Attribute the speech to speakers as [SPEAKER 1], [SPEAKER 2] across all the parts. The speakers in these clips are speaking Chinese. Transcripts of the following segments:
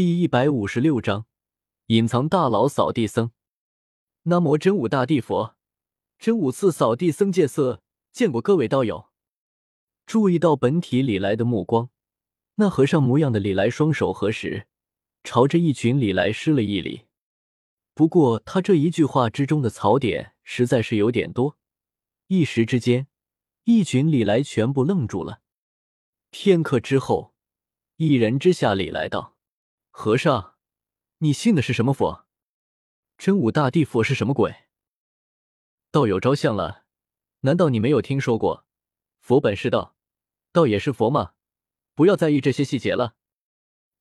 [SPEAKER 1] 第一百五十六章，隐藏大佬扫地僧。南无真武大帝佛，真武寺扫地僧戒色，见过各位道友。注意到本体李来的目光，那和尚模样的李来双手合十，朝着一群李来施了一礼。不过他这一句话之中的槽点实在是有点多，一时之间，一群李来全部愣住了。片刻之后，一人之下李来道。和尚，你信的是什么佛？真武大帝佛是什么鬼？道友招相了，难道你没有听说过佛本是道，道也是佛吗？不要在意这些细节了。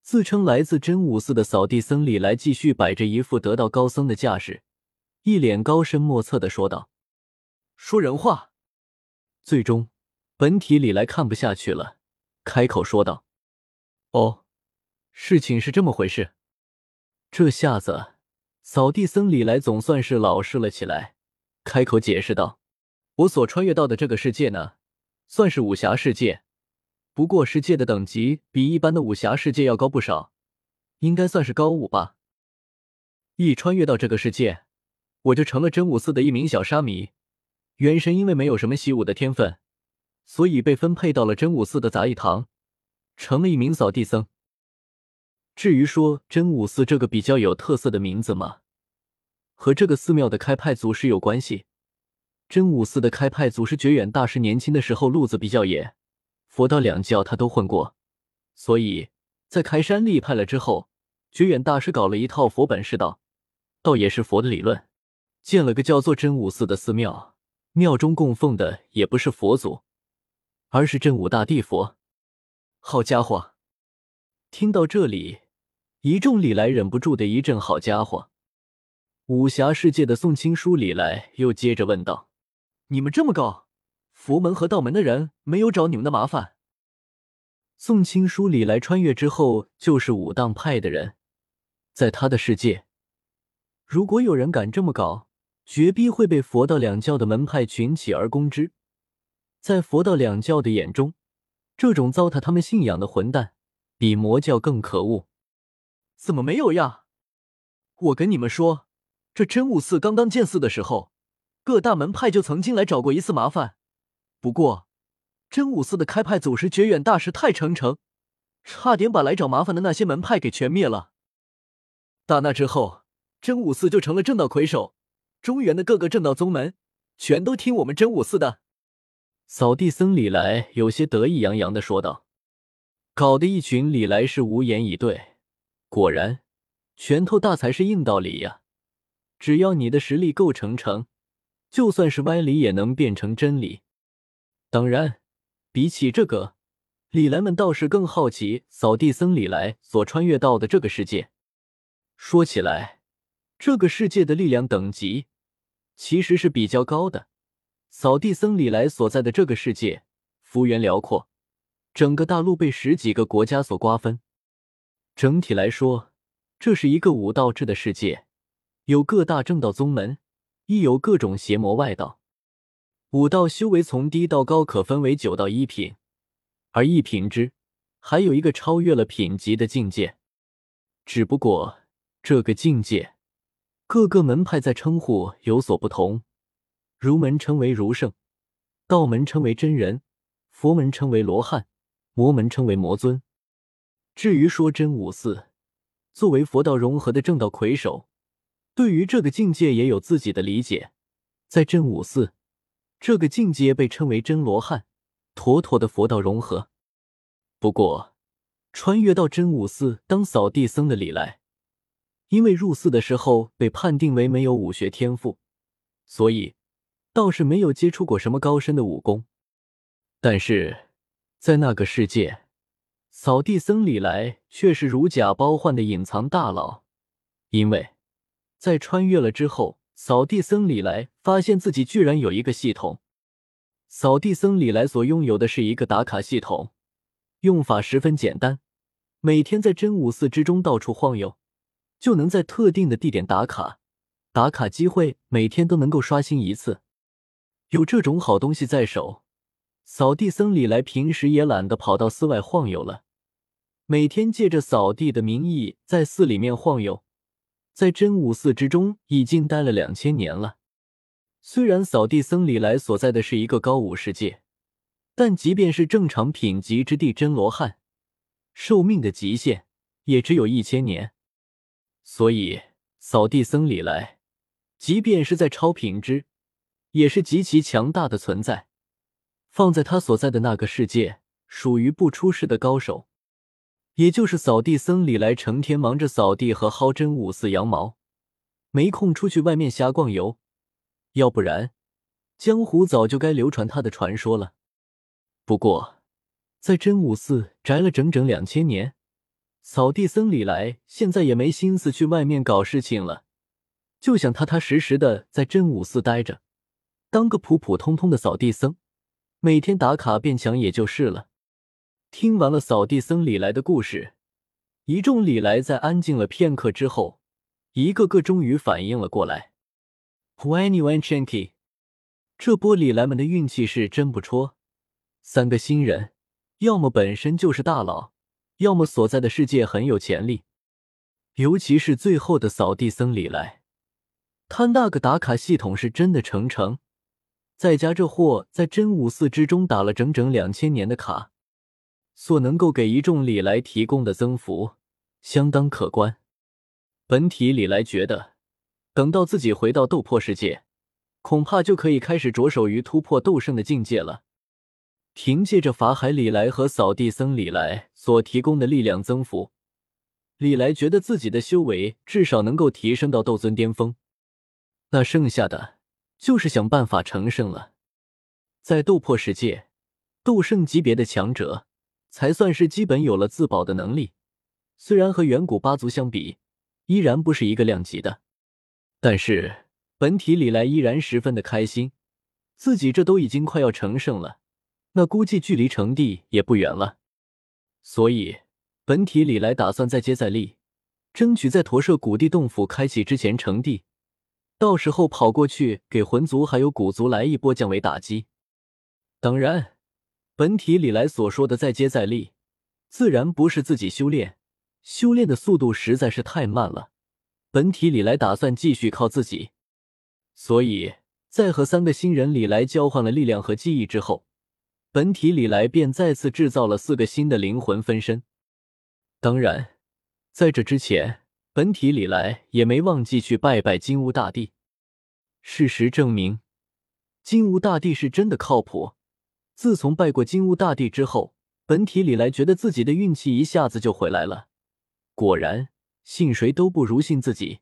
[SPEAKER 1] 自称来自真武寺的扫地僧李来继续摆着一副得道高僧的架势，一脸高深莫测的说道：“说人话。”最终，本体李来看不下去了，开口说道：“哦。”事情是这么回事，这下子扫地僧李来总算是老实了起来，开口解释道：“我所穿越到的这个世界呢，算是武侠世界，不过世界的等级比一般的武侠世界要高不少，应该算是高武吧。一穿越到这个世界，我就成了真武寺的一名小沙弥。元神因为没有什么习武的天分，所以被分配到了真武寺的杂役堂，成了一名扫地僧。”至于说真武寺这个比较有特色的名字嘛，和这个寺庙的开派祖师有关系。真武寺的开派祖师觉远大师年轻的时候路子比较野，佛道两教他都混过，所以在开山立派了之后，觉远大师搞了一套佛本是道，倒也是佛的理论，建了个叫做真武寺的寺庙，庙中供奉的也不是佛祖，而是真武大帝佛。好家伙，听到这里。一众李来忍不住的一阵“好家伙”！武侠世界的宋青书李来又接着问道：“你们这么高，佛门和道门的人没有找你们的麻烦？”宋青书李来穿越之后就是武当派的人，在他的世界，如果有人敢这么搞，绝逼会被佛道两教的门派群起而攻之。在佛道两教的眼中，这种糟蹋他们信仰的混蛋，比魔教更可恶。怎么没有呀？我跟你们说，这真武寺刚刚建寺的时候，各大门派就曾经来找过一次麻烦。不过，真武寺的开派祖师绝远大师太诚诚，差点把来找麻烦的那些门派给全灭了。打那之后，真武寺就成了正道魁首，中原的各个正道宗门全都听我们真武寺的。扫地僧李来有些得意洋洋的说道，搞得一群李来是无言以对。果然，拳头大才是硬道理呀！只要你的实力够成成，就算是歪理也能变成真理。当然，比起这个，李来们倒是更好奇扫地僧李来所穿越到的这个世界。说起来，这个世界的力量等级其实是比较高的。扫地僧李来所在的这个世界，幅员辽阔，整个大陆被十几个国家所瓜分。整体来说，这是一个武道制的世界，有各大正道宗门，亦有各种邪魔外道。武道修为从低到高可分为九到一品，而一品之还有一个超越了品级的境界。只不过这个境界，各个门派在称呼有所不同。儒门称为儒圣，道门称为真人，佛门称为罗汉，魔门称为魔尊。至于说真武寺，作为佛道融合的正道魁首，对于这个境界也有自己的理解。在真武寺，这个境界被称为真罗汉，妥妥的佛道融合。不过，穿越到真武寺当扫地僧的李来，因为入寺的时候被判定为没有武学天赋，所以倒是没有接触过什么高深的武功。但是在那个世界。扫地僧李来却是如假包换的隐藏大佬，因为，在穿越了之后，扫地僧李来发现自己居然有一个系统。扫地僧李来所拥有的是一个打卡系统，用法十分简单，每天在真武寺之中到处晃悠，就能在特定的地点打卡，打卡机会每天都能够刷新一次。有这种好东西在手。扫地僧李来平时也懒得跑到寺外晃悠了，每天借着扫地的名义在寺里面晃悠，在真武寺之中已经待了两千年了。虽然扫地僧李来所在的是一个高武世界，但即便是正常品级之地真罗汉，寿命的极限也只有一千年。所以，扫地僧李来，即便是在超品之，也是极其强大的存在。放在他所在的那个世界，属于不出世的高手。也就是扫地僧李来，成天忙着扫地和薅真武寺羊毛，没空出去外面瞎逛游。要不然，江湖早就该流传他的传说了。不过，在真武寺宅了整整两千年，扫地僧李来现在也没心思去外面搞事情了，就想踏踏实实的在真武寺待着，当个普普通通的扫地僧，每天打卡变强也就是了。听完了扫地僧李来的故事，一众李来在安静了片刻之后，一个个终于反应了过来。Anyone Chinky，这波李来们的运气是真不错。三个新人，要么本身就是大佬，要么所在的世界很有潜力。尤其是最后的扫地僧李来，他那个打卡系统是真的成成，再加这货在真武寺之中打了整整两千年的卡。所能够给一众李来提供的增幅相当可观。本体李来觉得，等到自己回到斗破世界，恐怕就可以开始着手于突破斗圣的境界了。凭借着法海李来和扫地僧李来所提供的力量增幅，李来觉得自己的修为至少能够提升到斗尊巅峰。那剩下的就是想办法成圣了。在斗破世界，斗圣级别的强者。才算是基本有了自保的能力，虽然和远古八族相比，依然不是一个量级的，但是本体李来依然十分的开心，自己这都已经快要成圣了，那估计距离成帝也不远了，所以本体李来打算再接再厉，争取在驼舍古地洞府开启之前成帝，到时候跑过去给魂族还有古族来一波降维打击，当然。本体李来所说的再接再厉，自然不是自己修炼，修炼的速度实在是太慢了。本体李来打算继续靠自己，所以在和三个新人李来交换了力量和记忆之后，本体李来便再次制造了四个新的灵魂分身。当然，在这之前，本体李来也没忘记去拜拜金乌大帝。事实证明，金乌大帝是真的靠谱。自从拜过金乌大帝之后，本体里来觉得自己的运气一下子就回来了。果然，信谁都不如信自己。